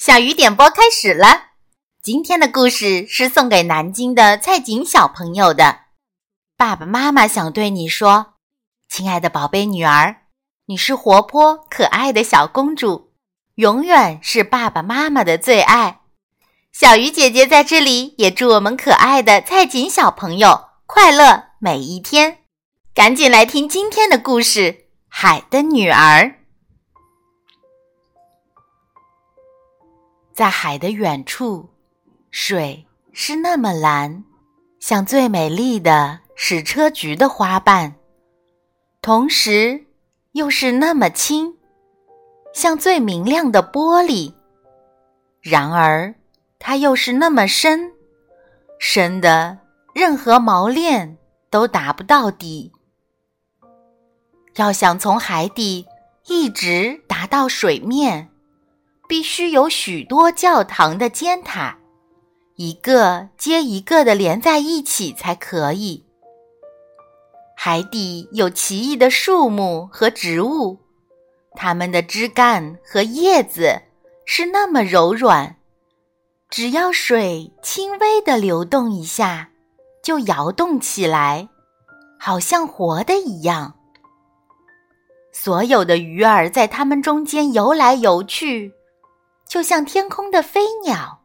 小雨点播开始了。今天的故事是送给南京的蔡锦小朋友的。爸爸妈妈想对你说，亲爱的宝贝女儿，你是活泼可爱的小公主，永远是爸爸妈妈的最爱。小鱼姐姐在这里也祝我们可爱的蔡锦小朋友快乐每一天。赶紧来听今天的故事，《海的女儿》。在海的远处，水是那么蓝，像最美丽的矢车菊的花瓣；同时，又是那么清，像最明亮的玻璃。然而，它又是那么深，深的任何锚链都达不到底。要想从海底一直达到水面。必须有许多教堂的尖塔，一个接一个的连在一起才可以。海底有奇异的树木和植物，它们的枝干和叶子是那么柔软，只要水轻微的流动一下，就摇动起来，好像活的一样。所有的鱼儿在它们中间游来游去。就像天空的飞鸟。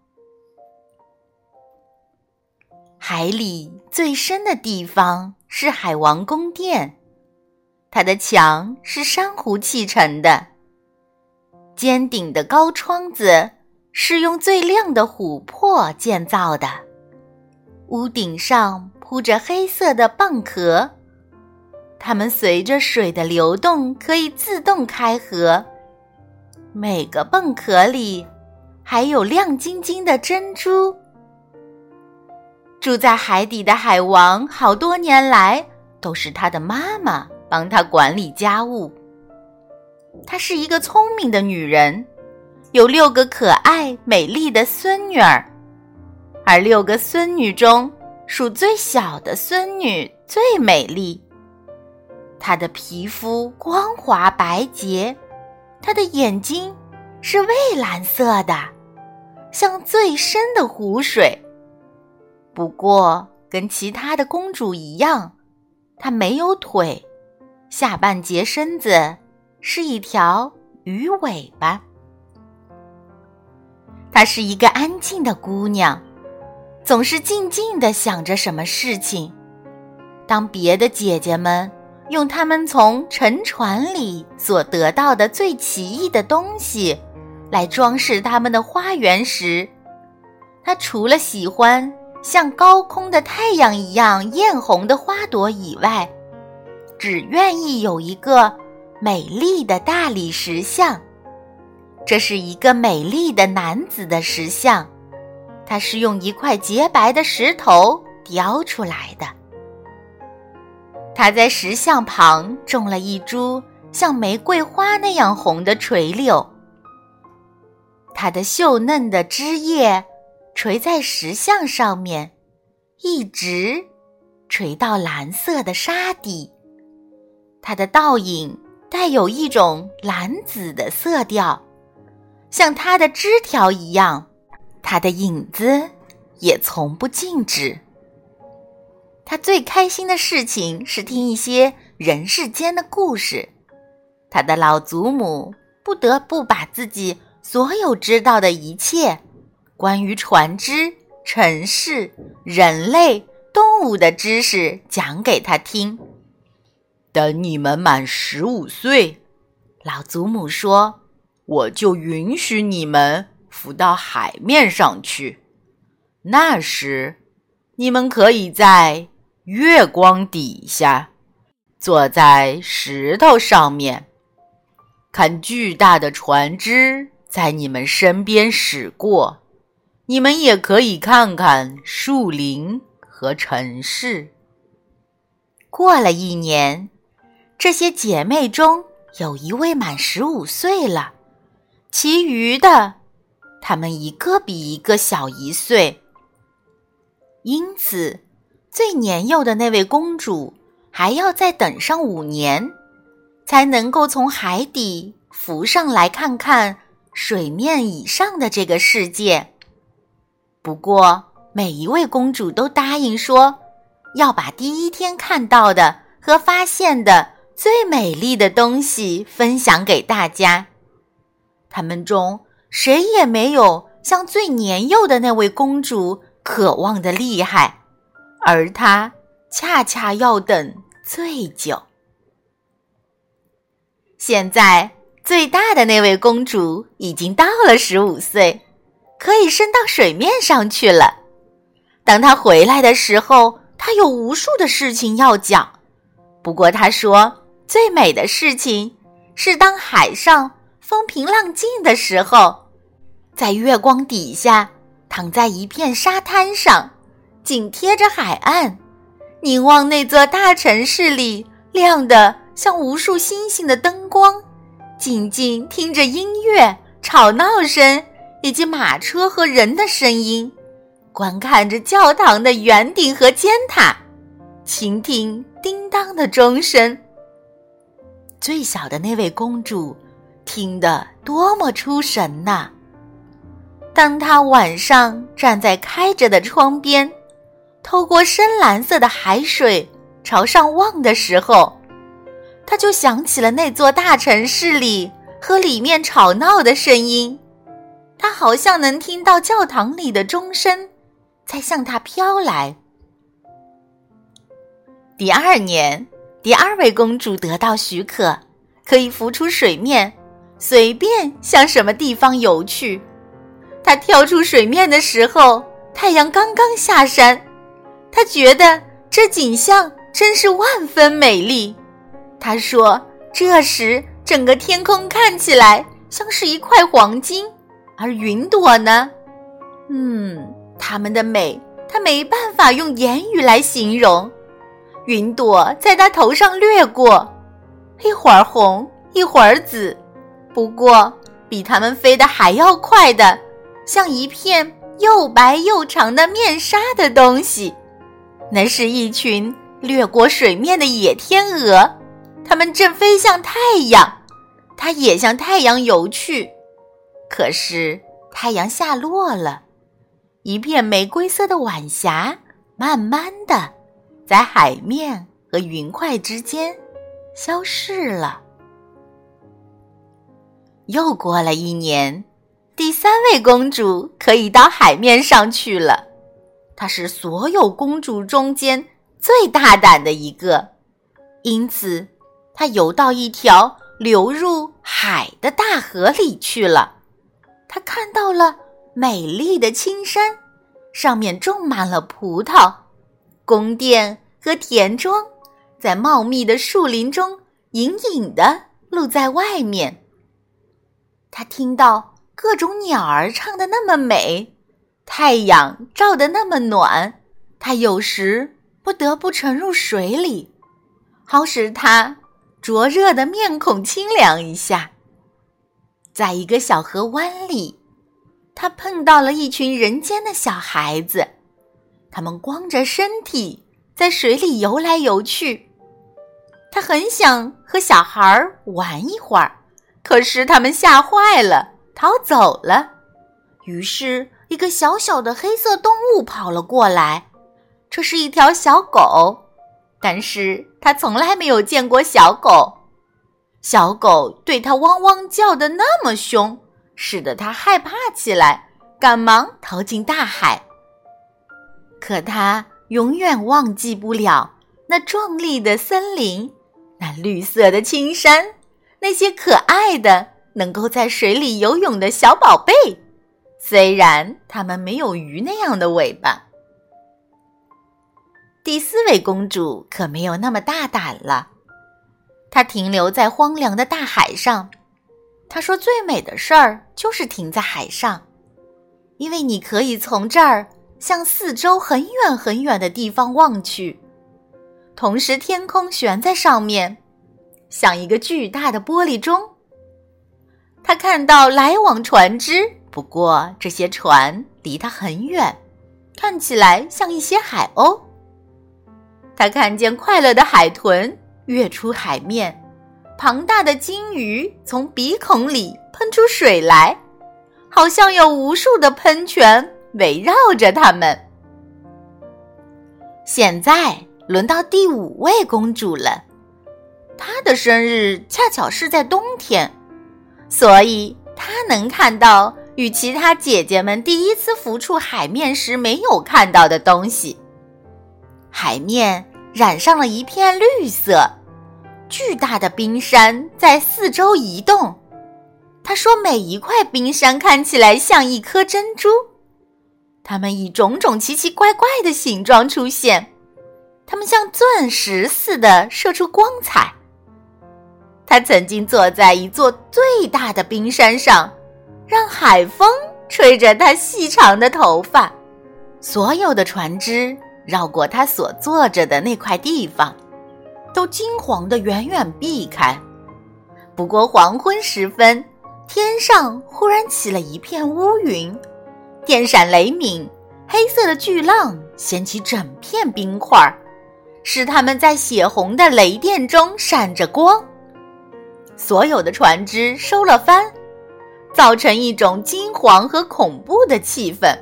海里最深的地方是海王宫殿，它的墙是珊瑚砌成的，尖顶的高窗子是用最亮的琥珀建造的，屋顶上铺着黑色的蚌壳，它们随着水的流动可以自动开合。每个蚌壳里还有亮晶晶的珍珠。住在海底的海王，好多年来都是他的妈妈帮他管理家务。她是一个聪明的女人，有六个可爱美丽的孙女儿，而六个孙女中，数最小的孙女最美丽。她的皮肤光滑白洁。她的眼睛是蔚蓝色的，像最深的湖水。不过，跟其他的公主一样，她没有腿，下半截身子是一条鱼尾巴。她是一个安静的姑娘，总是静静的想着什么事情。当别的姐姐们。用他们从沉船里所得到的最奇异的东西，来装饰他们的花园时，他除了喜欢像高空的太阳一样艳红的花朵以外，只愿意有一个美丽的大理石像。这是一个美丽的男子的石像，它是用一块洁白的石头雕出来的。他在石像旁种了一株像玫瑰花那样红的垂柳，它的秀嫩的枝叶垂在石像上面，一直垂到蓝色的沙底。它的倒影带有一种蓝紫的色调，像它的枝条一样，它的影子也从不静止。他最开心的事情是听一些人世间的故事。他的老祖母不得不把自己所有知道的一切关于船只、城市、人类、动物的知识讲给他听。等你们满十五岁，老祖母说：“我就允许你们浮到海面上去。那时，你们可以在……”月光底下，坐在石头上面，看巨大的船只在你们身边驶过。你们也可以看看树林和城市。过了一年，这些姐妹中有一位满十五岁了，其余的，她们一个比一个小一岁，因此。最年幼的那位公主还要再等上五年，才能够从海底浮上来看看水面以上的这个世界。不过，每一位公主都答应说，要把第一天看到的和发现的最美丽的东西分享给大家。他们中谁也没有像最年幼的那位公主渴望的厉害，而她恰恰要等最久。现在，最大的那位公主已经到了十五岁，可以升到水面上去了。当她回来的时候，她有无数的事情要讲。不过，她说最美的事情是当海上风平浪静的时候，在月光底下，躺在一片沙滩上，紧贴着海岸，凝望那座大城市里亮的。像无数星星的灯光，静静听着音乐、吵闹声以及马车和人的声音，观看着教堂的圆顶和尖塔，倾听叮当的钟声。最小的那位公主听得多么出神呐！当她晚上站在开着的窗边，透过深蓝色的海水朝上望的时候。他就想起了那座大城市里和里面吵闹的声音，他好像能听到教堂里的钟声在向他飘来。第二年，第二位公主得到许可，可以浮出水面，随便向什么地方游去。她跳出水面的时候，太阳刚刚下山，他觉得这景象真是万分美丽。他说：“这时，整个天空看起来像是一块黄金，而云朵呢？嗯，它们的美，他没办法用言语来形容。云朵在他头上掠过，一会儿红，一会儿紫，不过比它们飞得还要快的，像一片又白又长的面纱的东西。那是一群掠过水面的野天鹅。”它们正飞向太阳，它也向太阳游去。可是太阳下落了，一片玫瑰色的晚霞慢慢的在海面和云块之间消逝了。又过了一年，第三位公主可以到海面上去了。她是所有公主中间最大胆的一个，因此。她游到一条流入海的大河里去了。她看到了美丽的青山，上面种满了葡萄，宫殿和田庄在茂密的树林中隐隐的露在外面。他听到各种鸟儿唱的那么美，太阳照得那么暖，他有时不得不沉入水里，好使他。灼热的面孔清凉一下，在一个小河湾里，他碰到了一群人间的小孩子，他们光着身体在水里游来游去。他很想和小孩玩一会儿，可是他们吓坏了，逃走了。于是，一个小小的黑色动物跑了过来，这是一条小狗。但是它从来没有见过小狗，小狗对它汪汪叫的那么凶，使得它害怕起来，赶忙逃进大海。可他永远忘记不了那壮丽的森林，那绿色的青山，那些可爱的能够在水里游泳的小宝贝，虽然它们没有鱼那样的尾巴。第四位公主可没有那么大胆了，她停留在荒凉的大海上。她说：“最美的事儿就是停在海上，因为你可以从这儿向四周很远很远的地方望去，同时天空悬在上面，像一个巨大的玻璃钟。他看到来往船只，不过这些船离他很远，看起来像一些海鸥。”他看见快乐的海豚跃出海面，庞大的鲸鱼从鼻孔里喷出水来，好像有无数的喷泉围绕着他们。现在轮到第五位公主了，她的生日恰巧是在冬天，所以她能看到与其他姐姐们第一次浮出海面时没有看到的东西。海面染上了一片绿色，巨大的冰山在四周移动。他说：“每一块冰山看起来像一颗珍珠，它们以种种奇奇怪怪的形状出现。”它们像钻石似的射出光彩。他曾经坐在一座最大的冰山上，让海风吹着他细长的头发。所有的船只绕过他所坐着的那块地方，都惊惶的远远避开。不过黄昏时分，天上忽然起了一片乌云，电闪雷鸣，黑色的巨浪掀起整片冰块。使他们在血红的雷电中闪着光，所有的船只收了帆，造成一种惊惶和恐怖的气氛。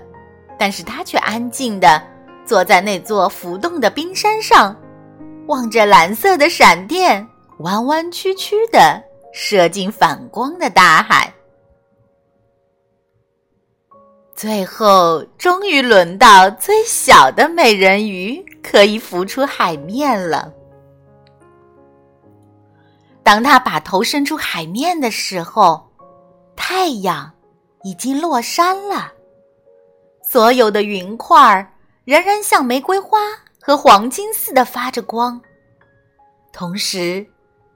但是他却安静地坐在那座浮动的冰山上，望着蓝色的闪电弯弯曲曲地射进反光的大海。最后，终于轮到最小的美人鱼可以浮出海面了。当他把头伸出海面的时候，太阳已经落山了，所有的云块儿仍然像玫瑰花和黄金似的发着光。同时，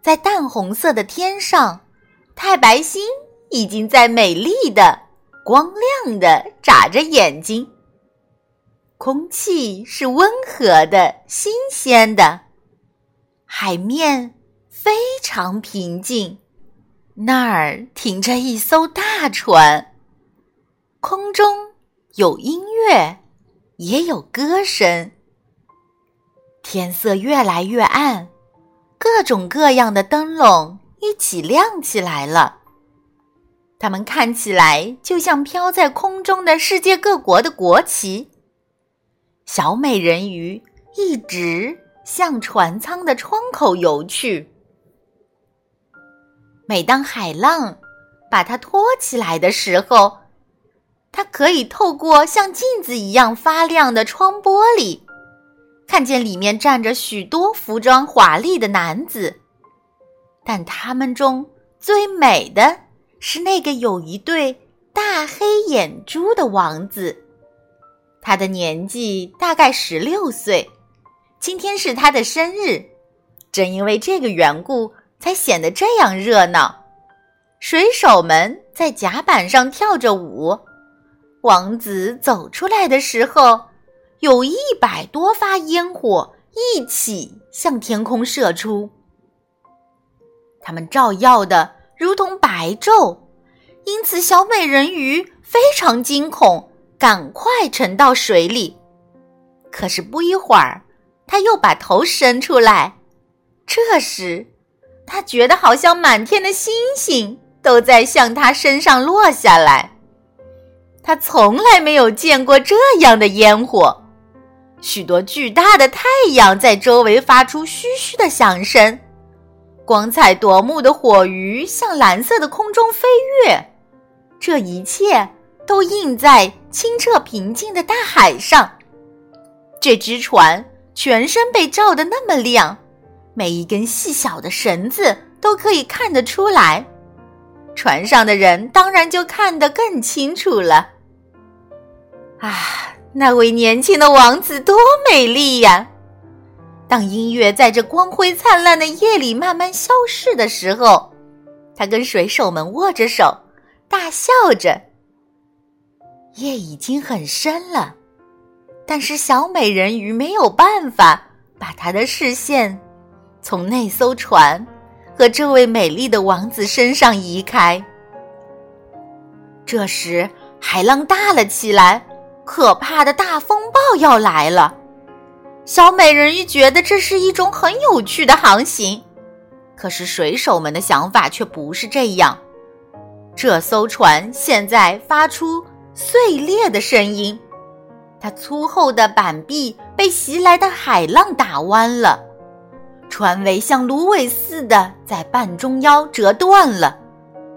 在淡红色的天上，太白星已经在美丽的。光亮的眨着眼睛，空气是温和的、新鲜的，海面非常平静。那儿停着一艘大船，空中有音乐，也有歌声。天色越来越暗，各种各样的灯笼一起亮起来了。它们看起来就像飘在空中的世界各国的国旗。小美人鱼一直向船舱的窗口游去。每当海浪把它托起来的时候，它可以透过像镜子一样发亮的窗玻璃，看见里面站着许多服装华丽的男子。但他们中最美的。是那个有一对大黑眼珠的王子，他的年纪大概十六岁。今天是他的生日，正因为这个缘故，才显得这样热闹。水手们在甲板上跳着舞，王子走出来的时候，有一百多发烟火一起向天空射出，他们照耀的。如同白昼，因此小美人鱼非常惊恐，赶快沉到水里。可是不一会儿，她又把头伸出来。这时，他觉得好像满天的星星都在向他身上落下来。他从来没有见过这样的烟火，许多巨大的太阳在周围发出嘘嘘的响声。光彩夺目的火鱼向蓝色的空中飞跃，这一切都映在清澈平静的大海上。这只船全身被照得那么亮，每一根细小的绳子都可以看得出来。船上的人当然就看得更清楚了。啊，那位年轻的王子多美丽呀！当音乐在这光辉灿烂的夜里慢慢消逝的时候，他跟水手们握着手，大笑着。夜已经很深了，但是小美人鱼没有办法把她的视线从那艘船和这位美丽的王子身上移开。这时，海浪大了起来，可怕的大风暴要来了。小美人鱼觉得这是一种很有趣的航行，可是水手们的想法却不是这样。这艘船现在发出碎裂的声音，它粗厚的板壁被袭来的海浪打弯了，船尾像芦苇似的在半中腰折断了。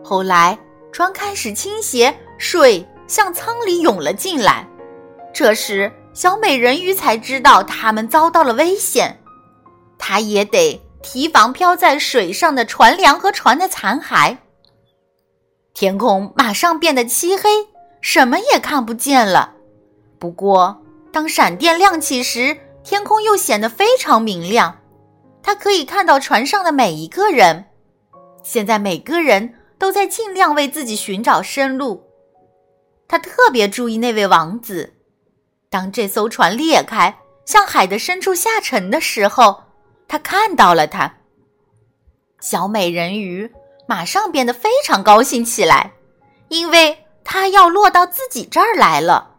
后来，船开始倾斜，水向舱里涌了进来。这时，小美人鱼才知道他们遭到了危险，她也得提防漂在水上的船梁和船的残骸。天空马上变得漆黑，什么也看不见了。不过，当闪电亮起时，天空又显得非常明亮。他可以看到船上的每一个人。现在，每个人都在尽量为自己寻找生路。他特别注意那位王子。当这艘船裂开，向海的深处下沉的时候，他看到了他。小美人鱼马上变得非常高兴起来，因为它要落到自己这儿来了。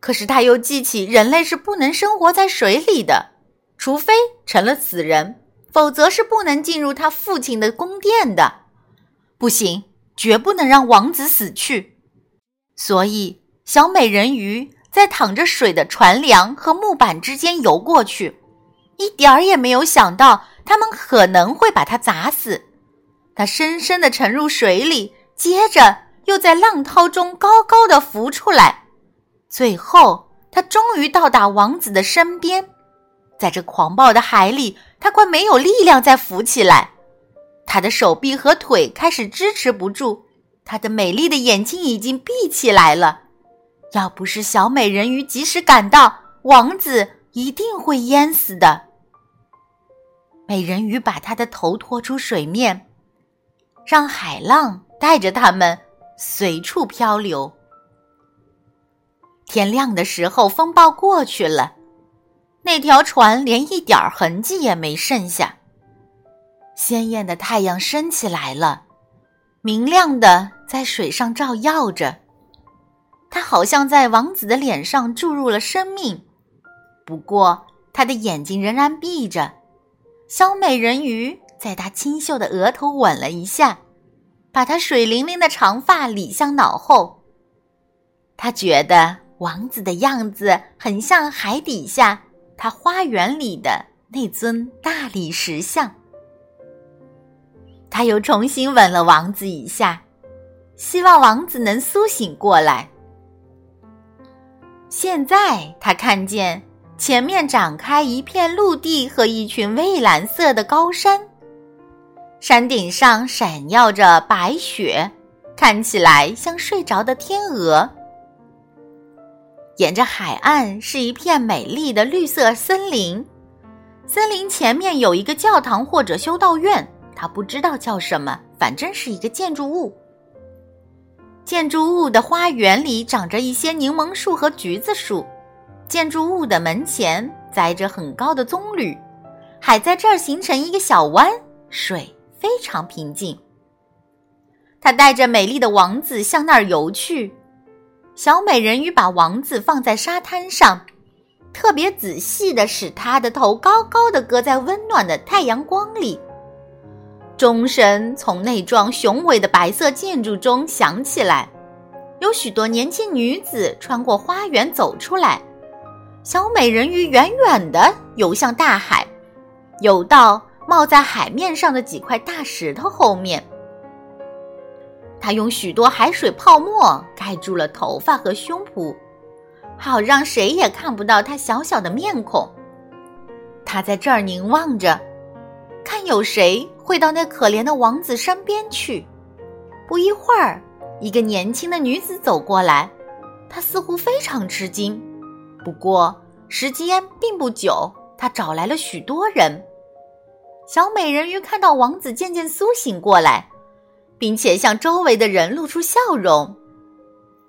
可是他又记起人类是不能生活在水里的，除非成了死人，否则是不能进入他父亲的宫殿的。不行，绝不能让王子死去。所以，小美人鱼。在淌着水的船梁和木板之间游过去，一点儿也没有想到他们可能会把他砸死。他深深地沉入水里，接着又在浪涛中高高的浮出来。最后，他终于到达王子的身边。在这狂暴的海里，他快没有力量再浮起来。他的手臂和腿开始支持不住，他的美丽的眼睛已经闭起来了。要不是小美人鱼及时赶到，王子一定会淹死的。美人鱼把他的头拖出水面，让海浪带着他们随处漂流。天亮的时候，风暴过去了，那条船连一点痕迹也没剩下。鲜艳的太阳升起来了，明亮的在水上照耀着。他好像在王子的脸上注入了生命，不过他的眼睛仍然闭着。小美人鱼在他清秀的额头吻了一下，把他水灵灵的长发理向脑后。他觉得王子的样子很像海底下他花园里的那尊大理石像。他又重新吻了王子一下，希望王子能苏醒过来。现在他看见前面展开一片陆地和一群蔚蓝色的高山，山顶上闪耀着白雪，看起来像睡着的天鹅。沿着海岸是一片美丽的绿色森林，森林前面有一个教堂或者修道院，他不知道叫什么，反正是一个建筑物。建筑物的花园里长着一些柠檬树和橘子树，建筑物的门前栽着很高的棕榈，海在这儿形成一个小湾，水非常平静。他带着美丽的王子向那儿游去，小美人鱼把王子放在沙滩上，特别仔细地使他的头高高的搁在温暖的太阳光里。钟声从那幢雄伟的白色建筑中响起来，有许多年轻女子穿过花园走出来。小美人鱼远远地游向大海，游到冒在海面上的几块大石头后面。她用许多海水泡沫盖住了头发和胸脯，好让谁也看不到她小小的面孔。她在这儿凝望着，看有谁。会到那可怜的王子身边去。不一会儿，一个年轻的女子走过来，她似乎非常吃惊。不过时间并不久，她找来了许多人。小美人鱼看到王子渐渐苏醒过来，并且向周围的人露出笑容。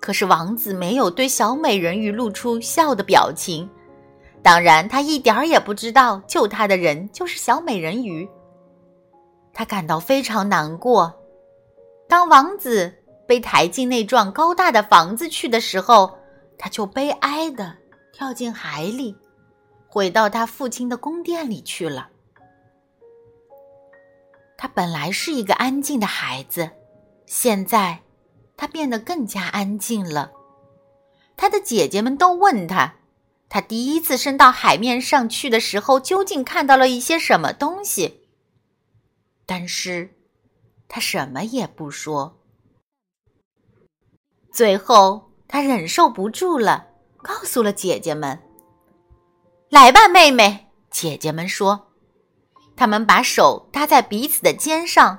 可是王子没有对小美人鱼露出笑的表情。当然，他一点儿也不知道救他的人就是小美人鱼。他感到非常难过。当王子被抬进那幢高大的房子去的时候，他就悲哀的跳进海里，回到他父亲的宫殿里去了。他本来是一个安静的孩子，现在他变得更加安静了。他的姐姐们都问他，他第一次升到海面上去的时候，究竟看到了一些什么东西。但是，他什么也不说。最后，他忍受不住了，告诉了姐姐们：“来吧，妹妹。”姐姐们说。他们把手搭在彼此的肩上，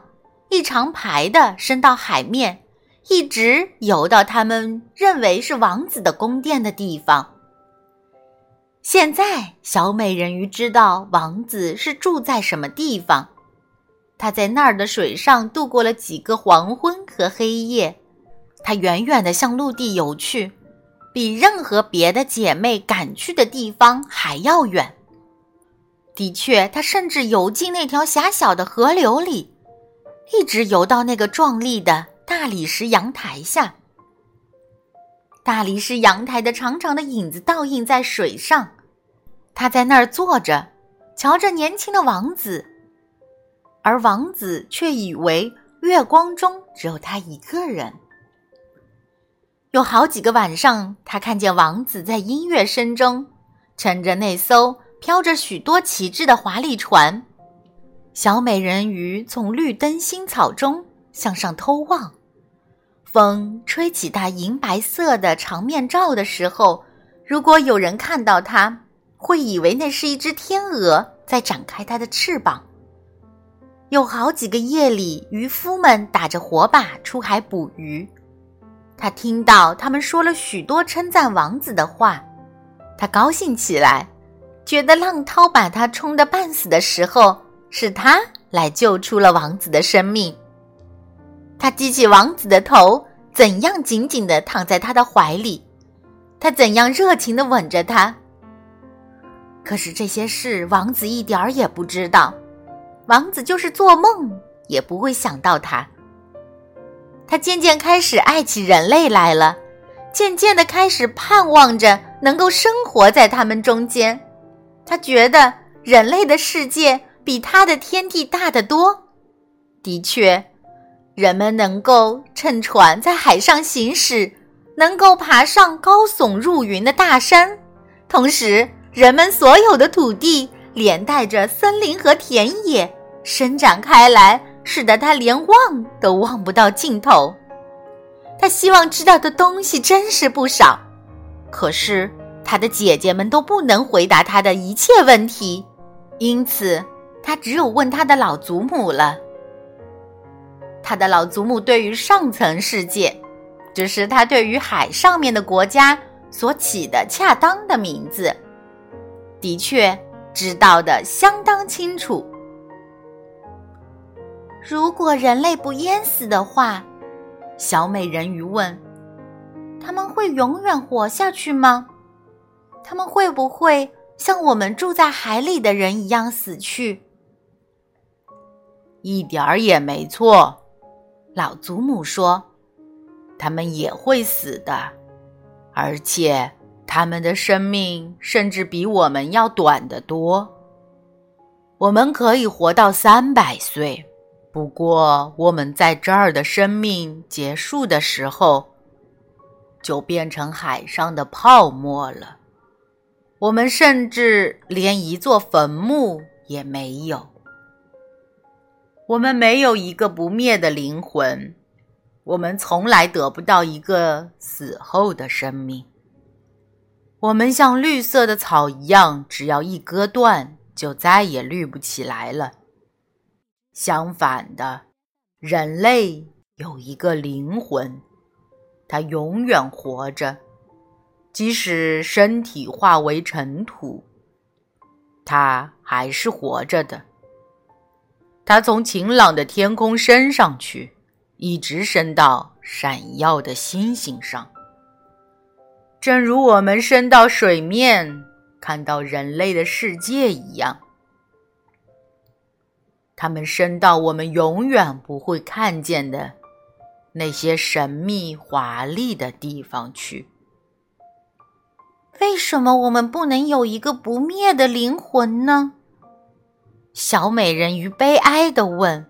一长排的伸到海面，一直游到他们认为是王子的宫殿的地方。现在，小美人鱼知道王子是住在什么地方。他在那儿的水上度过了几个黄昏和黑夜。他远远的向陆地游去，比任何别的姐妹赶去的地方还要远。的确，他甚至游进那条狭小的河流里，一直游到那个壮丽的大理石阳台下。大理石阳台的长长的影子倒映在水上，他在那儿坐着，瞧着年轻的王子，而王子却以为月光中只有他一个人。有好几个晚上，他看见王子在音乐声中乘着那艘。飘着许多旗帜的华丽船，小美人鱼从绿灯新草中向上偷望。风吹起她银白色的长面罩的时候，如果有人看到它，会以为那是一只天鹅在展开它的翅膀。有好几个夜里，渔夫们打着火把出海捕鱼。他听到他们说了许多称赞王子的话，他高兴起来。觉得浪涛把他冲得半死的时候，是他来救出了王子的生命。他记起王子的头怎样紧紧地躺在他的怀里，他怎样热情地吻着他。可是这些事，王子一点儿也不知道。王子就是做梦也不会想到他。他渐渐开始爱起人类来了，渐渐地开始盼望着能够生活在他们中间。他觉得人类的世界比他的天地大得多。的确，人们能够乘船在海上行驶，能够爬上高耸入云的大山，同时，人们所有的土地连带着森林和田野伸展开来，使得他连望都望不到尽头。他希望知道的东西真是不少，可是。他的姐姐们都不能回答他的一切问题，因此他只有问他的老祖母了。他的老祖母对于上层世界，这是他对于海上面的国家所起的恰当的名字，的确知道的相当清楚。如果人类不淹死的话，小美人鱼问：“他们会永远活下去吗？”他们会不会像我们住在海里的人一样死去？一点儿也没错，老祖母说，他们也会死的，而且他们的生命甚至比我们要短得多。我们可以活到三百岁，不过我们在这儿的生命结束的时候，就变成海上的泡沫了。我们甚至连一座坟墓也没有。我们没有一个不灭的灵魂，我们从来得不到一个死后的生命。我们像绿色的草一样，只要一割断，就再也绿不起来了。相反的，人类有一个灵魂，它永远活着。即使身体化为尘土，它还是活着的。它从晴朗的天空升上去，一直升到闪耀的星星上，正如我们升到水面看到人类的世界一样。它们升到我们永远不会看见的那些神秘华丽的地方去。为什么我们不能有一个不灭的灵魂呢？小美人鱼悲哀的问。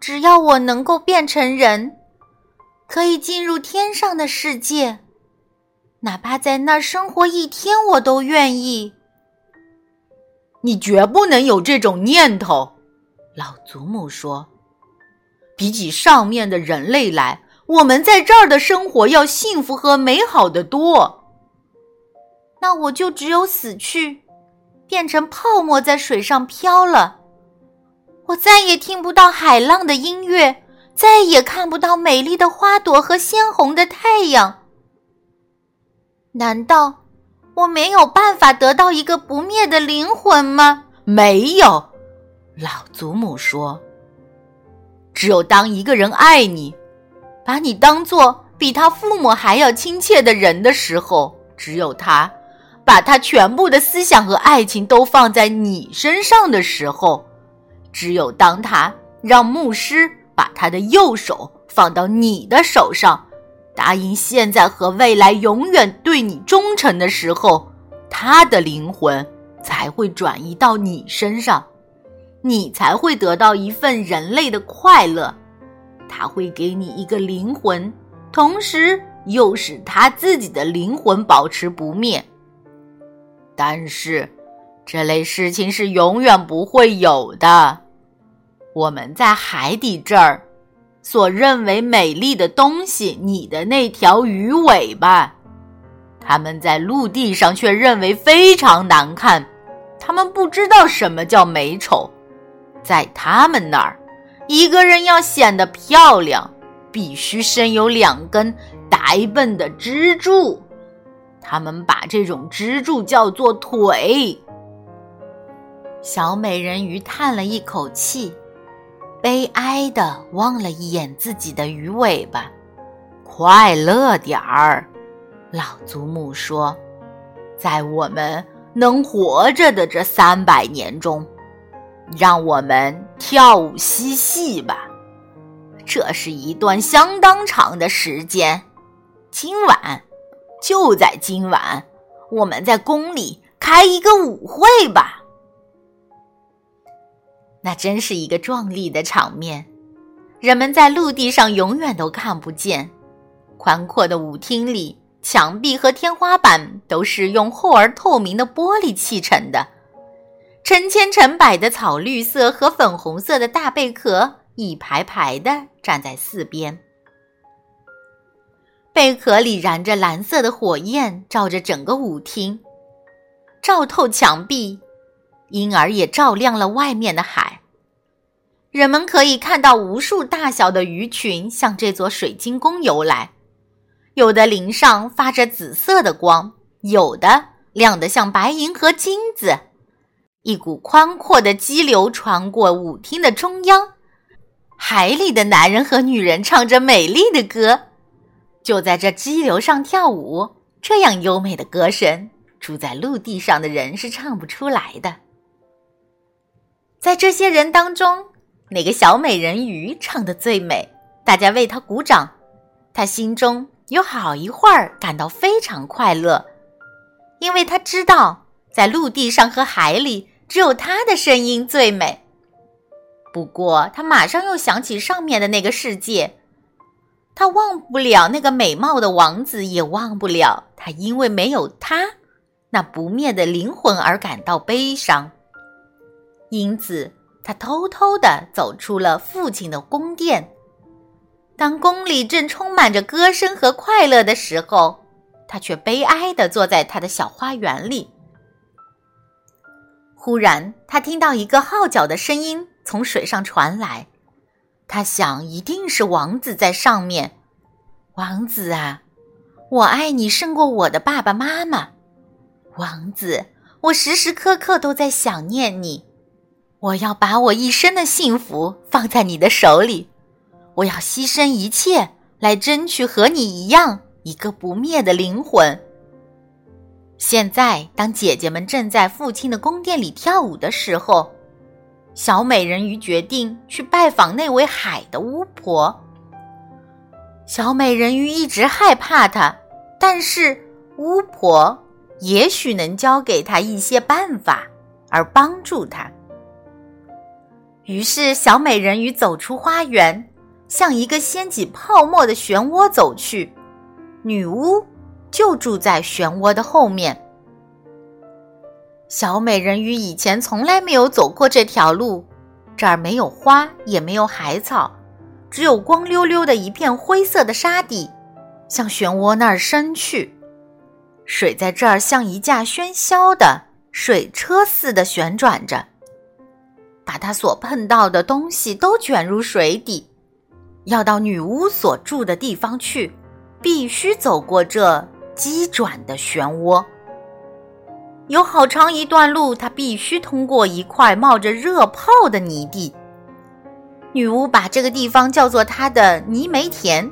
只要我能够变成人，可以进入天上的世界，哪怕在那儿生活一天，我都愿意。你绝不能有这种念头，老祖母说。比起上面的人类来，我们在这儿的生活要幸福和美好的多。那我就只有死去，变成泡沫在水上飘了。我再也听不到海浪的音乐，再也看不到美丽的花朵和鲜红的太阳。难道我没有办法得到一个不灭的灵魂吗？没有，老祖母说。只有当一个人爱你，把你当做比他父母还要亲切的人的时候，只有他把他全部的思想和爱情都放在你身上的时候。只有当他让牧师把他的右手放到你的手上，答应现在和未来永远对你忠诚的时候，他的灵魂才会转移到你身上，你才会得到一份人类的快乐。他会给你一个灵魂，同时又使他自己的灵魂保持不灭。但是。这类事情是永远不会有的。我们在海底这儿所认为美丽的东西，你的那条鱼尾巴，他们在陆地上却认为非常难看。他们不知道什么叫美丑，在他们那儿，一个人要显得漂亮，必须身有两根呆笨的支柱。他们把这种支柱叫做腿。小美人鱼叹了一口气，悲哀的望了一眼自己的鱼尾巴。快乐点儿，老祖母说：“在我们能活着的这三百年中，让我们跳舞嬉戏吧。这是一段相当长的时间。今晚，就在今晚，我们在宫里开一个舞会吧。”那真是一个壮丽的场面，人们在陆地上永远都看不见。宽阔的舞厅里，墙壁和天花板都是用厚而透明的玻璃砌成的。成千成百的草绿色和粉红色的大贝壳一排排的站在四边，贝壳里燃着蓝色的火焰，照着整个舞厅，照透墙壁。因而也照亮了外面的海。人们可以看到无数大小的鱼群向这座水晶宫游来，有的鳞上发着紫色的光，有的亮得像白银和金子。一股宽阔的激流穿过舞厅的中央，海里的男人和女人唱着美丽的歌，就在这激流上跳舞。这样优美的歌声，住在陆地上的人是唱不出来的。在这些人当中，哪个小美人鱼唱的最美？大家为她鼓掌。她心中有好一会儿感到非常快乐，因为她知道在陆地上和海里，只有她的声音最美。不过，她马上又想起上面的那个世界，他忘不了那个美貌的王子，也忘不了他因为没有他那不灭的灵魂而感到悲伤。因此，他偷偷地走出了父亲的宫殿。当宫里正充满着歌声和快乐的时候，他却悲哀地坐在他的小花园里。忽然，他听到一个号角的声音从水上传来。他想，一定是王子在上面。王子啊，我爱你胜过我的爸爸妈妈。王子，我时时刻刻都在想念你。我要把我一生的幸福放在你的手里，我要牺牲一切来争取和你一样一个不灭的灵魂。现在，当姐姐们正在父亲的宫殿里跳舞的时候，小美人鱼决定去拜访那位海的巫婆。小美人鱼一直害怕她，但是巫婆也许能教给她一些办法，而帮助她。于是，小美人鱼走出花园，向一个掀起泡沫的漩涡走去。女巫就住在漩涡的后面。小美人鱼以前从来没有走过这条路，这儿没有花，也没有海草，只有光溜溜的一片灰色的沙底，向漩涡那儿伸去。水在这儿像一架喧嚣的水车似的旋转着，把它所碰到的东西都卷入水底。要到女巫所住的地方去，必须走过这急转的漩涡。有好长一段路，他必须通过一块冒着热泡的泥地。女巫把这个地方叫做她的泥煤田。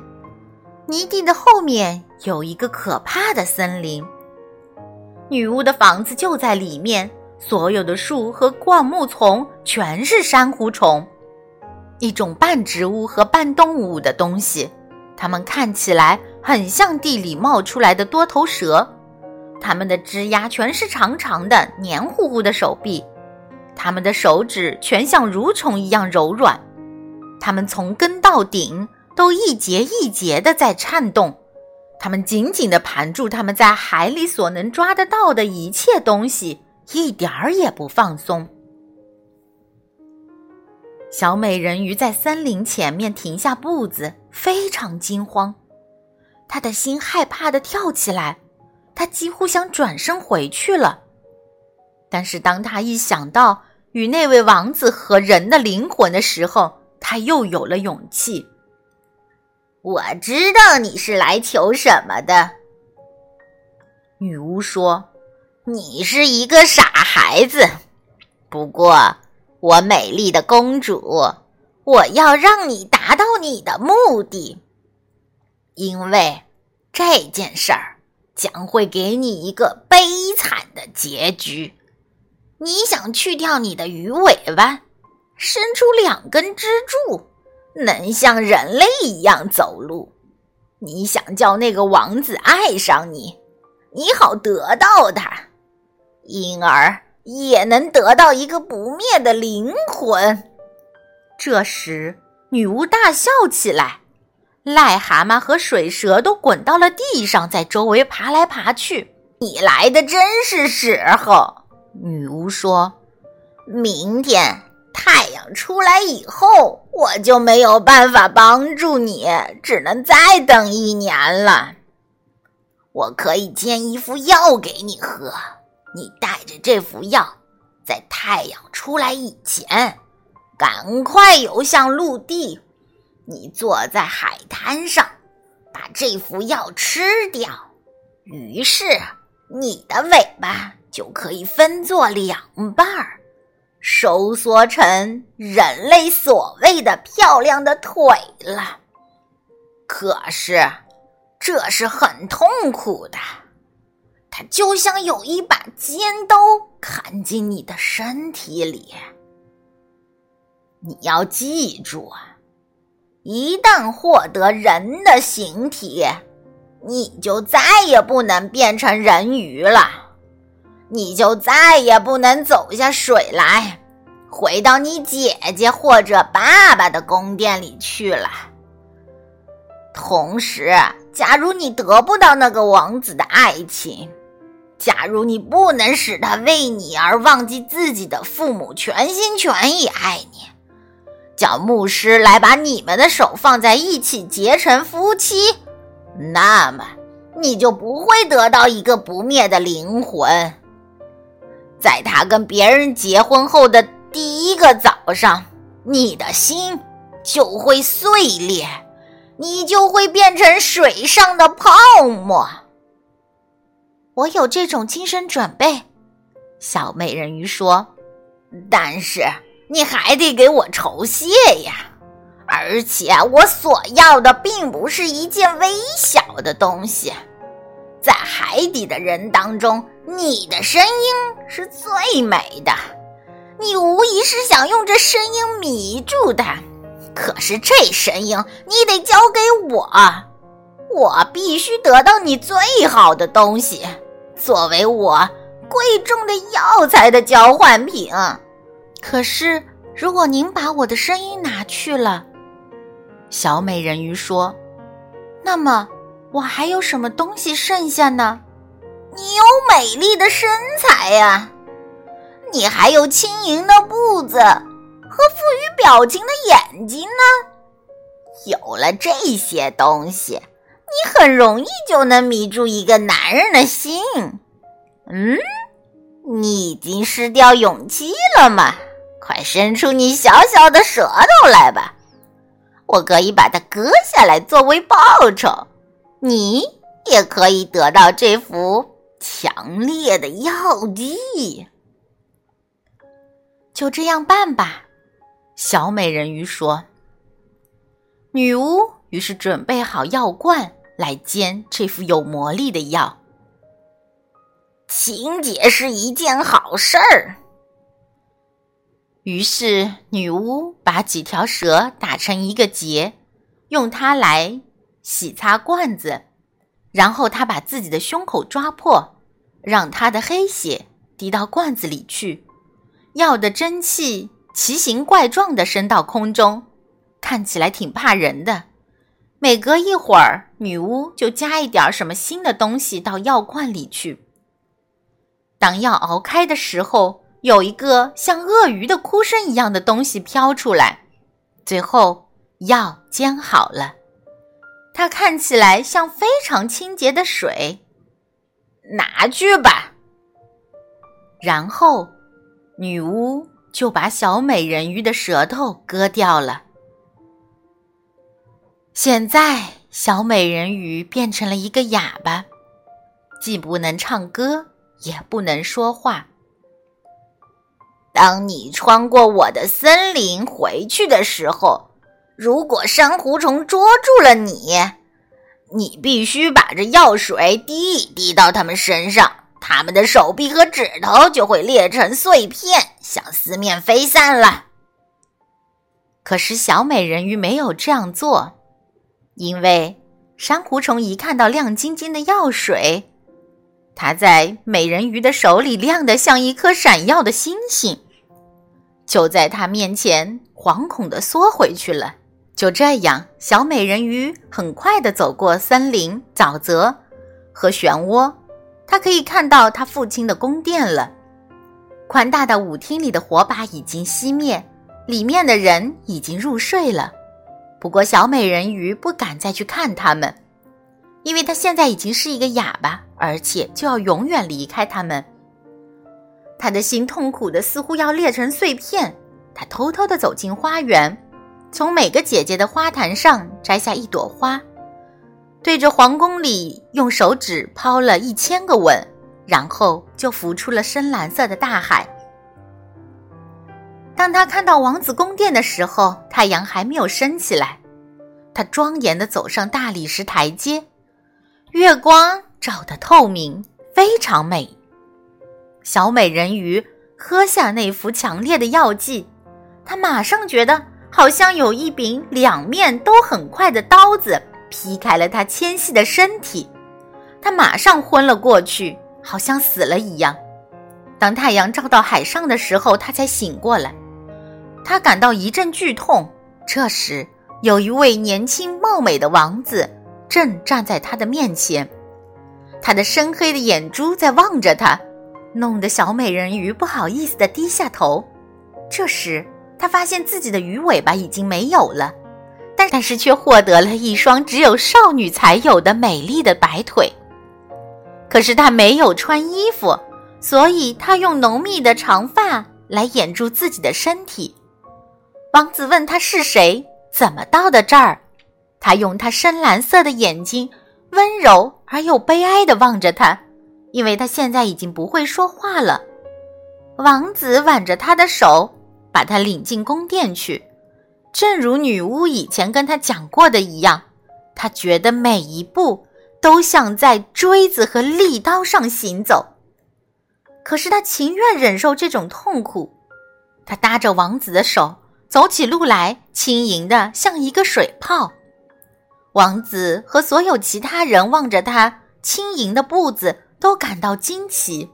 泥地的后面有一个可怕的森林。女巫的房子就在里面，所有的树和灌木丛全是珊瑚虫。一种半植物和半动物的东西，它们看起来很像地里冒出来的多头蛇。它们的枝丫全是长长的、黏糊糊的手臂，它们的手指全像蠕虫一样柔软。它们从根到顶都一节一节的在颤动，它们紧紧的盘住它们在海里所能抓得到的一切东西，一点儿也不放松。小美人鱼在森林前面停下步子，非常惊慌，她的心害怕的跳起来，他几乎想转身回去了。但是当他一想到与那位王子和人的灵魂的时候，他又有了勇气。我知道你是来求什么的，女巫说：“你是一个傻孩子，不过。”我美丽的公主，我要让你达到你的目的，因为这件事儿将会给你一个悲惨的结局。你想去掉你的鱼尾巴，伸出两根支柱，能像人类一样走路。你想叫那个王子爱上你，你好得到他，因而。也能得到一个不灭的灵魂。这时，女巫大笑起来，癞蛤蟆和水蛇都滚到了地上，在周围爬来爬去。你来的真是时候，女巫说：“明天太阳出来以后，我就没有办法帮助你，只能再等一年了。我可以煎一副药给你喝。”你带着这副药，在太阳出来以前，赶快游向陆地。你坐在海滩上，把这副药吃掉，于是你的尾巴就可以分作两半儿，收缩成人类所谓的漂亮的腿了。可是，这是很痛苦的。它就像有一把尖刀砍进你的身体里。你要记住啊，一旦获得人的形体，你就再也不能变成人鱼了，你就再也不能走下水来，回到你姐姐或者爸爸的宫殿里去了。同时，假如你得不到那个王子的爱情，假如你不能使他为你而忘记自己的父母，全心全意爱你，叫牧师来把你们的手放在一起结成夫妻，那么你就不会得到一个不灭的灵魂。在他跟别人结婚后的第一个早上，你的心就会碎裂，你就会变成水上的泡沫。我有这种精神准备，小美人鱼说：“但是你还得给我酬谢呀，而且我所要的并不是一件微小的东西。在海底的人当中，你的声音是最美的，你无疑是想用这声音迷住的。可是这声音你得交给我，我必须得到你最好的东西。”作为我贵重的药材的交换品，可是如果您把我的声音拿去了，小美人鱼说：“那么我还有什么东西剩下呢？你有美丽的身材呀，你还有轻盈的步子和富于表情的眼睛呢。有了这些东西，你很容易就能迷住一个男人的心。嗯，你已经失掉勇气了吗？快伸出你小小的舌头来吧！”我可以把它割下来作为报酬，你也可以得到这幅强烈的药剂。就这样办吧，小美人鱼说。女巫于是准备好药罐来煎这副有魔力的药。情节是一件好事儿。于是，女巫把几条蛇打成一个结，用它来洗擦罐子。然后，她把自己的胸口抓破，让她的黑血滴到罐子里去。药的蒸汽奇形怪状的升到空中，看起来挺怕人的。每隔一会儿，女巫就加一点什么新的东西到药罐里去。当药熬开的时候，有一个像鳄鱼的哭声一样的东西飘出来，最后药煎好了，它看起来像非常清洁的水，拿去吧。然后，女巫就把小美人鱼的舌头割掉了。现在，小美人鱼变成了一个哑巴，既不能唱歌，也不能说话。当你穿过我的森林回去的时候，如果珊瑚虫捉住了你，你必须把这药水滴一滴到它们身上，它们的手臂和指头就会裂成碎片，向四面飞散了。可是小美人鱼没有这样做，因为珊瑚虫一看到亮晶晶的药水。它在美人鱼的手里亮得像一颗闪耀的星星，就在他面前惶恐地缩回去了。就这样，小美人鱼很快地走过森林、沼泽和漩涡，她可以看到他父亲的宫殿了。宽大的舞厅里的火把已经熄灭，里面的人已经入睡了。不过，小美人鱼不敢再去看他们。因为她现在已经是一个哑巴，而且就要永远离开他们。他的心痛苦的似乎要裂成碎片。他偷偷的走进花园，从每个姐姐的花坛上摘下一朵花，对着皇宫里用手指抛了一千个吻，然后就浮出了深蓝色的大海。当他看到王子宫殿的时候，太阳还没有升起来。他庄严的走上大理石台阶。月光照得透明，非常美。小美人鱼喝下那幅强烈的药剂，她马上觉得好像有一柄两面都很快的刀子劈开了她纤细的身体，她马上昏了过去，好像死了一样。当太阳照到海上的时候，她才醒过来。她感到一阵剧痛。这时，有一位年轻貌美的王子。正站在他的面前，他的深黑的眼珠在望着他，弄得小美人鱼不好意思的低下头。这时，她发现自己的鱼尾巴已经没有了，但是却获得了一双只有少女才有的美丽的白腿。可是他没有穿衣服，所以他用浓密的长发来掩住自己的身体。王子问他是谁，怎么到的这儿？他用他深蓝色的眼睛，温柔而又悲哀地望着他，因为他现在已经不会说话了。王子挽着他的手，把他领进宫殿去。正如女巫以前跟他讲过的一样，他觉得每一步都像在锥子和利刀上行走。可是他情愿忍受这种痛苦。他搭着王子的手，走起路来轻盈的像一个水泡。王子和所有其他人望着他轻盈的步子，都感到惊奇。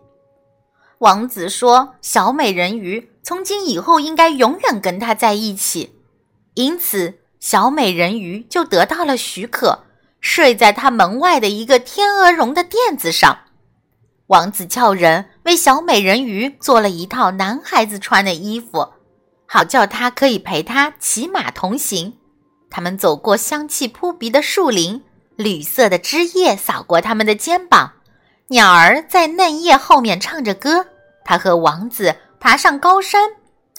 王子说：“小美人鱼从今以后应该永远跟他在一起。”因此，小美人鱼就得到了许可，睡在他门外的一个天鹅绒的垫子上。王子叫人为小美人鱼做了一套男孩子穿的衣服，好叫他可以陪他骑马同行。他们走过香气扑鼻的树林，绿色的枝叶扫过他们的肩膀，鸟儿在嫩叶后面唱着歌。他和王子爬上高山，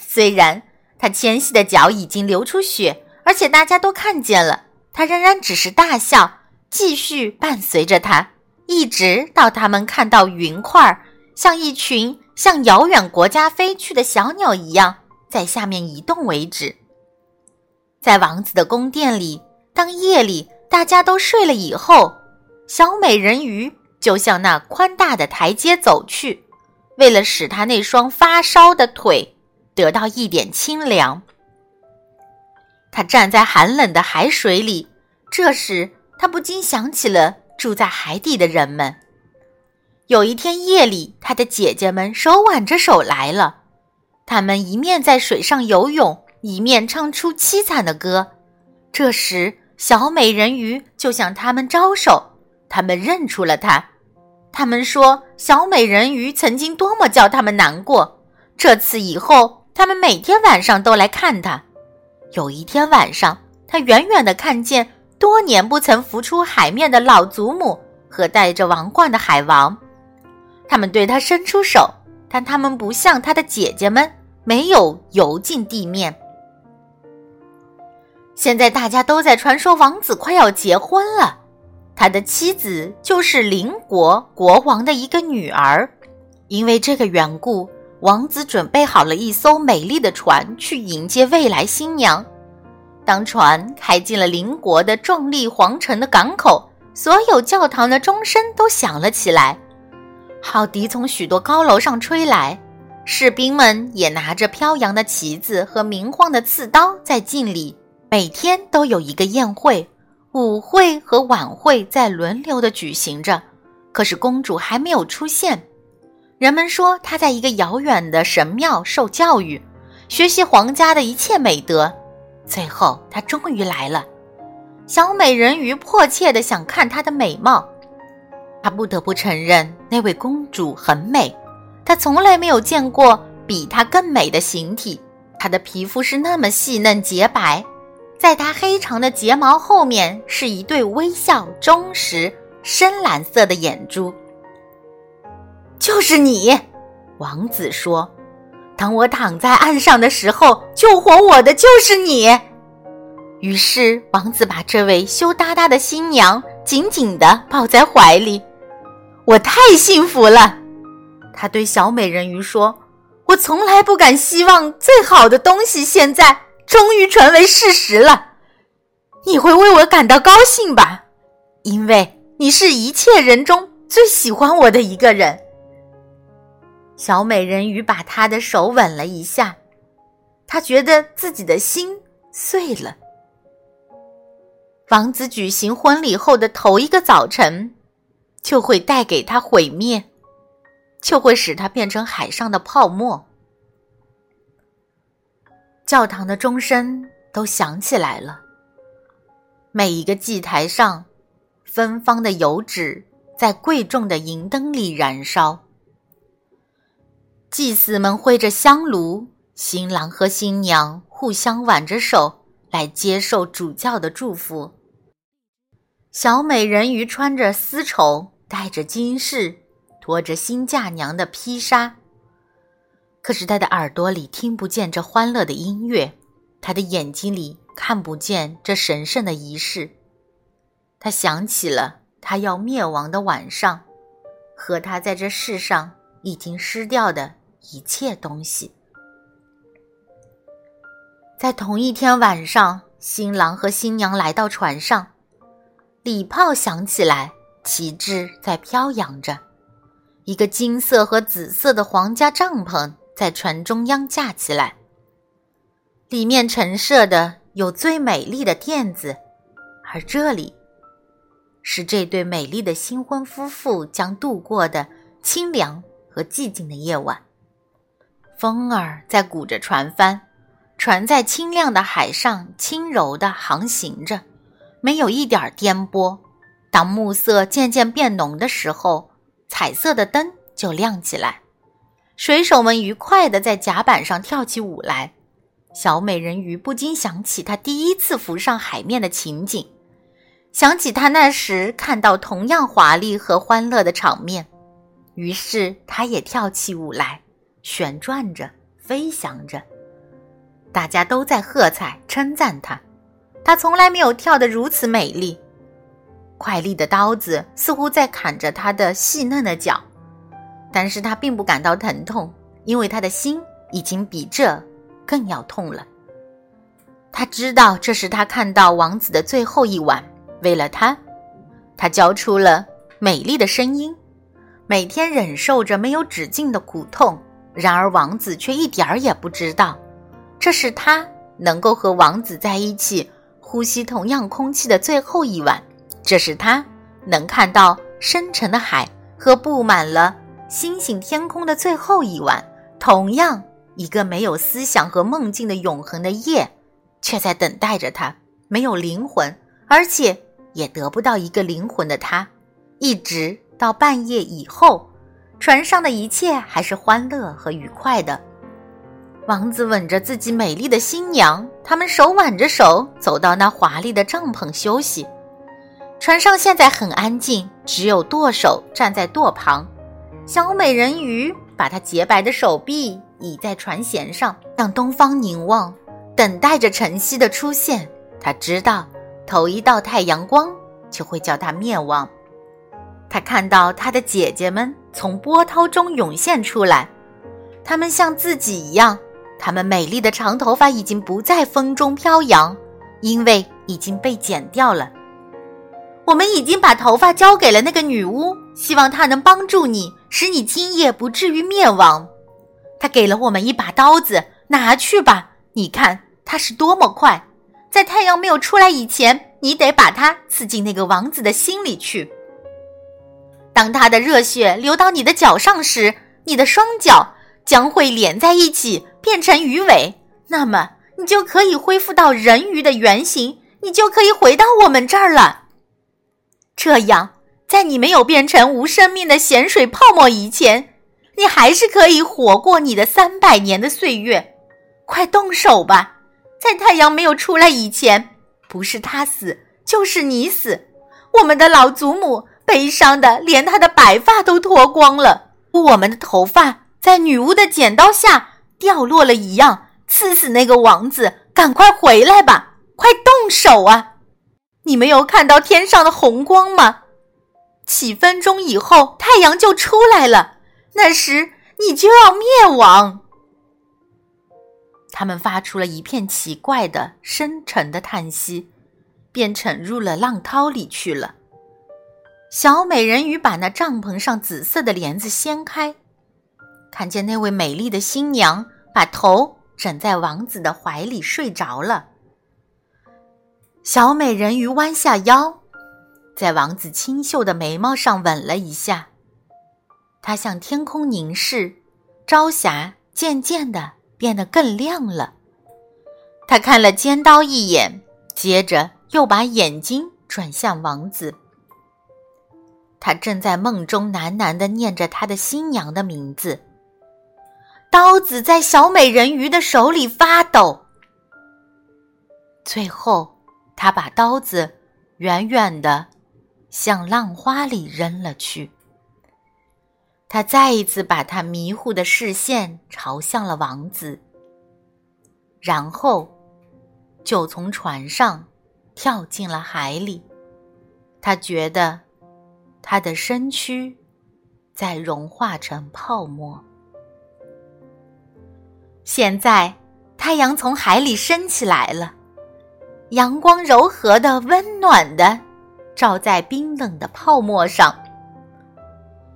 虽然他纤细的脚已经流出血，而且大家都看见了，他仍然只是大笑，继续伴随着他，一直到他们看到云块像一群向遥远国家飞去的小鸟一样在下面移动为止。在王子的宫殿里，当夜里大家都睡了以后，小美人鱼就向那宽大的台阶走去。为了使他那双发烧的腿得到一点清凉，他站在寒冷的海水里。这时，他不禁想起了住在海底的人们。有一天夜里，他的姐姐们手挽着手来了，他们一面在水上游泳，一面唱出凄惨的歌。这时，小美人鱼就向他们招手，他们认出了她。他们说，小美人鱼曾经多么叫他们难过。这次以后，他们每天晚上都来看他。有一天晚上，他远远地看见多年不曾浮出海面的老祖母和戴着王冠的海王。他们对他伸出手，但他们不像他的姐姐们，没有游进地面。现在大家都在传说，王子快要结婚了。他的妻子就是邻国国王的一个女儿，因为这个缘故，王子准备好了一艘美丽的船去迎接未来新娘。当船开进了邻国的壮丽皇城的港口，所有教堂的钟声都响了起来，号笛从许多高楼上吹来，士兵们也拿着飘扬的旗子和明晃的刺刀在敬礼。每天都有一个宴会。舞会和晚会在轮流的举行着，可是公主还没有出现。人们说她在一个遥远的神庙受教育，学习皇家的一切美德。最后，她终于来了。小美人鱼迫切的想看她的美貌。她不得不承认，那位公主很美。她从来没有见过比她更美的形体。她的皮肤是那么细嫩洁白。在她黑长的睫毛后面是一对微笑、忠实、深蓝色的眼珠。就是你，王子说：“当我躺在岸上的时候，救活我的就是你。”于是，王子把这位羞答答的新娘紧紧地抱在怀里。我太幸福了，他对小美人鱼说：“我从来不敢希望最好的东西，现在。”终于成为事实了，你会为我感到高兴吧？因为你是一切人中最喜欢我的一个人。小美人鱼把他的手吻了一下，她觉得自己的心碎了。王子举行婚礼后的头一个早晨，就会带给他毁灭，就会使他变成海上的泡沫。教堂的钟声都响起来了。每一个祭台上，芬芳的油脂在贵重的银灯里燃烧。祭司们挥着香炉，新郎和新娘互相挽着手来接受主教的祝福。小美人鱼穿着丝绸，戴着金饰，拖着新嫁娘的披纱。可是他的耳朵里听不见这欢乐的音乐，他的眼睛里看不见这神圣的仪式。他想起了他要灭亡的晚上，和他在这世上已经失掉的一切东西。在同一天晚上，新郎和新娘来到船上，礼炮响起来，旗帜在飘扬着，一个金色和紫色的皇家帐篷。在船中央架起来，里面陈设的有最美丽的垫子，而这里是这对美丽的新婚夫妇将度过的清凉和寂静的夜晚。风儿在鼓着船帆，船在清亮的海上轻柔地航行着，没有一点颠簸。当暮色渐渐变浓的时候，彩色的灯就亮起来。水手们愉快地在甲板上跳起舞来。小美人鱼不禁想起她第一次浮上海面的情景，想起她那时看到同样华丽和欢乐的场面，于是她也跳起舞来，旋转着，飞翔着。大家都在喝彩称赞她，她从来没有跳得如此美丽。快利的刀子似乎在砍着她的细嫩的脚，但是她并不感到疼痛，因为她的心已经比这更要痛了。她知道这是她看到王子的最后一晚，为了他，她交出了美丽的声音，每天忍受着没有止境的苦痛。然而王子却一点儿也不知道。这是他能够和王子在一起呼吸同样空气的最后一晚，这是他能看到深沉的海和布满了星星天空的最后一晚。同样，一个没有思想和梦境的永恒的夜，却在等待着他。没有灵魂，而且也得不到一个灵魂的他，一直到半夜以后，船上的一切还是欢乐和愉快的。王子吻着自己美丽的新娘，他们手挽着手走到那华丽的帐篷休息。船上现在很安静，只有舵手站在舵旁。小美人鱼把她洁白的手臂倚在船舷上，向东方凝望，等待着晨曦的出现。她知道，头一道太阳光就会叫她灭亡。她看到她的姐姐们从波涛中涌现出来，她们像自己一样。她们美丽的长头发已经不在风中飘扬，因为已经被剪掉了。我们已经把头发交给了那个女巫，希望她能帮助你，使你今夜不至于灭亡。他给了我们一把刀子，拿去吧。你看它是多么快！在太阳没有出来以前，你得把它刺进那个王子的心里去。当他的热血流到你的脚上时，你的双脚将会连在一起。变成鱼尾，那么你就可以恢复到人鱼的原形，你就可以回到我们这儿了。这样，在你没有变成无生命的咸水泡沫以前，你还是可以活过你的三百年的岁月。快动手吧，在太阳没有出来以前，不是他死，就是你死。我们的老祖母悲伤的连她的白发都脱光了，我们的头发在女巫的剪刀下。掉落了一样，刺死那个王子！赶快回来吧，快动手啊！你没有看到天上的红光吗？几分钟以后，太阳就出来了，那时你就要灭亡。他们发出了一片奇怪的、深沉的叹息，便沉入了浪涛里去了。小美人鱼把那帐篷上紫色的帘子掀开。看见那位美丽的新娘把头枕在王子的怀里睡着了，小美人鱼弯下腰，在王子清秀的眉毛上吻了一下。她向天空凝视，朝霞渐渐的变得更亮了。她看了尖刀一眼，接着又把眼睛转向王子。他正在梦中喃喃的念着他的新娘的名字。刀子在小美人鱼的手里发抖，最后，他把刀子远远的向浪花里扔了去。他再一次把他迷糊的视线朝向了王子，然后就从船上跳进了海里。他觉得他的身躯在融化成泡沫。现在，太阳从海里升起来了，阳光柔和的、温暖的，照在冰冷的泡沫上。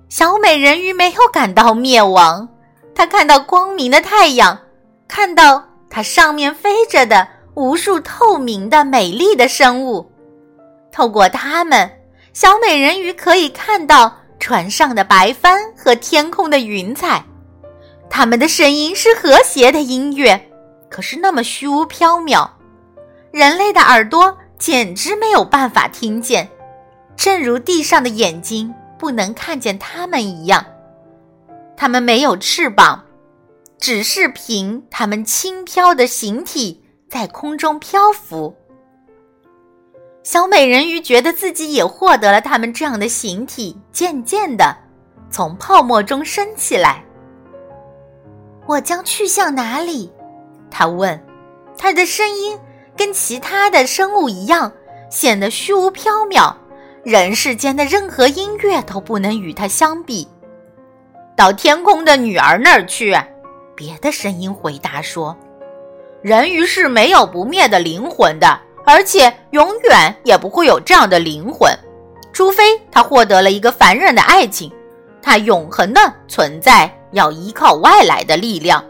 小美人鱼没有感到灭亡，她看到光明的太阳，看到它上面飞着的无数透明的、美丽的生物。透过它们，小美人鱼可以看到船上的白帆和天空的云彩。它们的声音是和谐的音乐，可是那么虚无缥缈，人类的耳朵简直没有办法听见，正如地上的眼睛不能看见它们一样。它们没有翅膀，只是凭它们轻飘的形体在空中漂浮。小美人鱼觉得自己也获得了它们这样的形体，渐渐的从泡沫中升起来。我将去向哪里？他问。他的声音跟其他的生物一样，显得虚无缥缈，人世间的任何音乐都不能与它相比。到天空的女儿那儿去。别的声音回答说：“人鱼是没有不灭的灵魂的。”而且永远也不会有这样的灵魂，除非他获得了一个凡人的爱情。他永恒的存在要依靠外来的力量。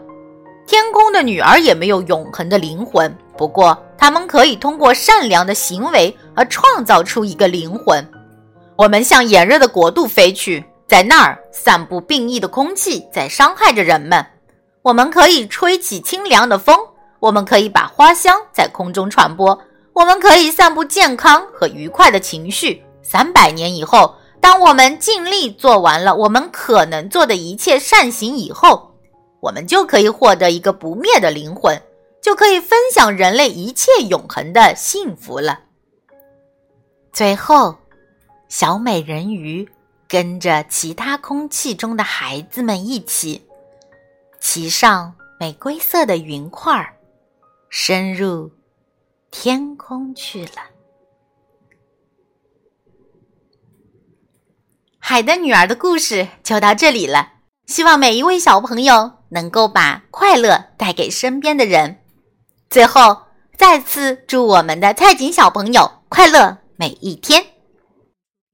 天空的女儿也没有永恒的灵魂，不过他们可以通过善良的行为而创造出一个灵魂。我们向炎热的国度飞去，在那儿散布病疫的空气在伤害着人们。我们可以吹起清凉的风，我们可以把花香在空中传播。我们可以散布健康和愉快的情绪。三百年以后，当我们尽力做完了我们可能做的一切善行以后，我们就可以获得一个不灭的灵魂，就可以分享人类一切永恒的幸福了。最后，小美人鱼跟着其他空气中的孩子们一起，骑上玫瑰色的云块，深入。天空去了。海的女儿的故事就到这里了。希望每一位小朋友能够把快乐带给身边的人。最后，再次祝我们的蔡锦小朋友快乐每一天。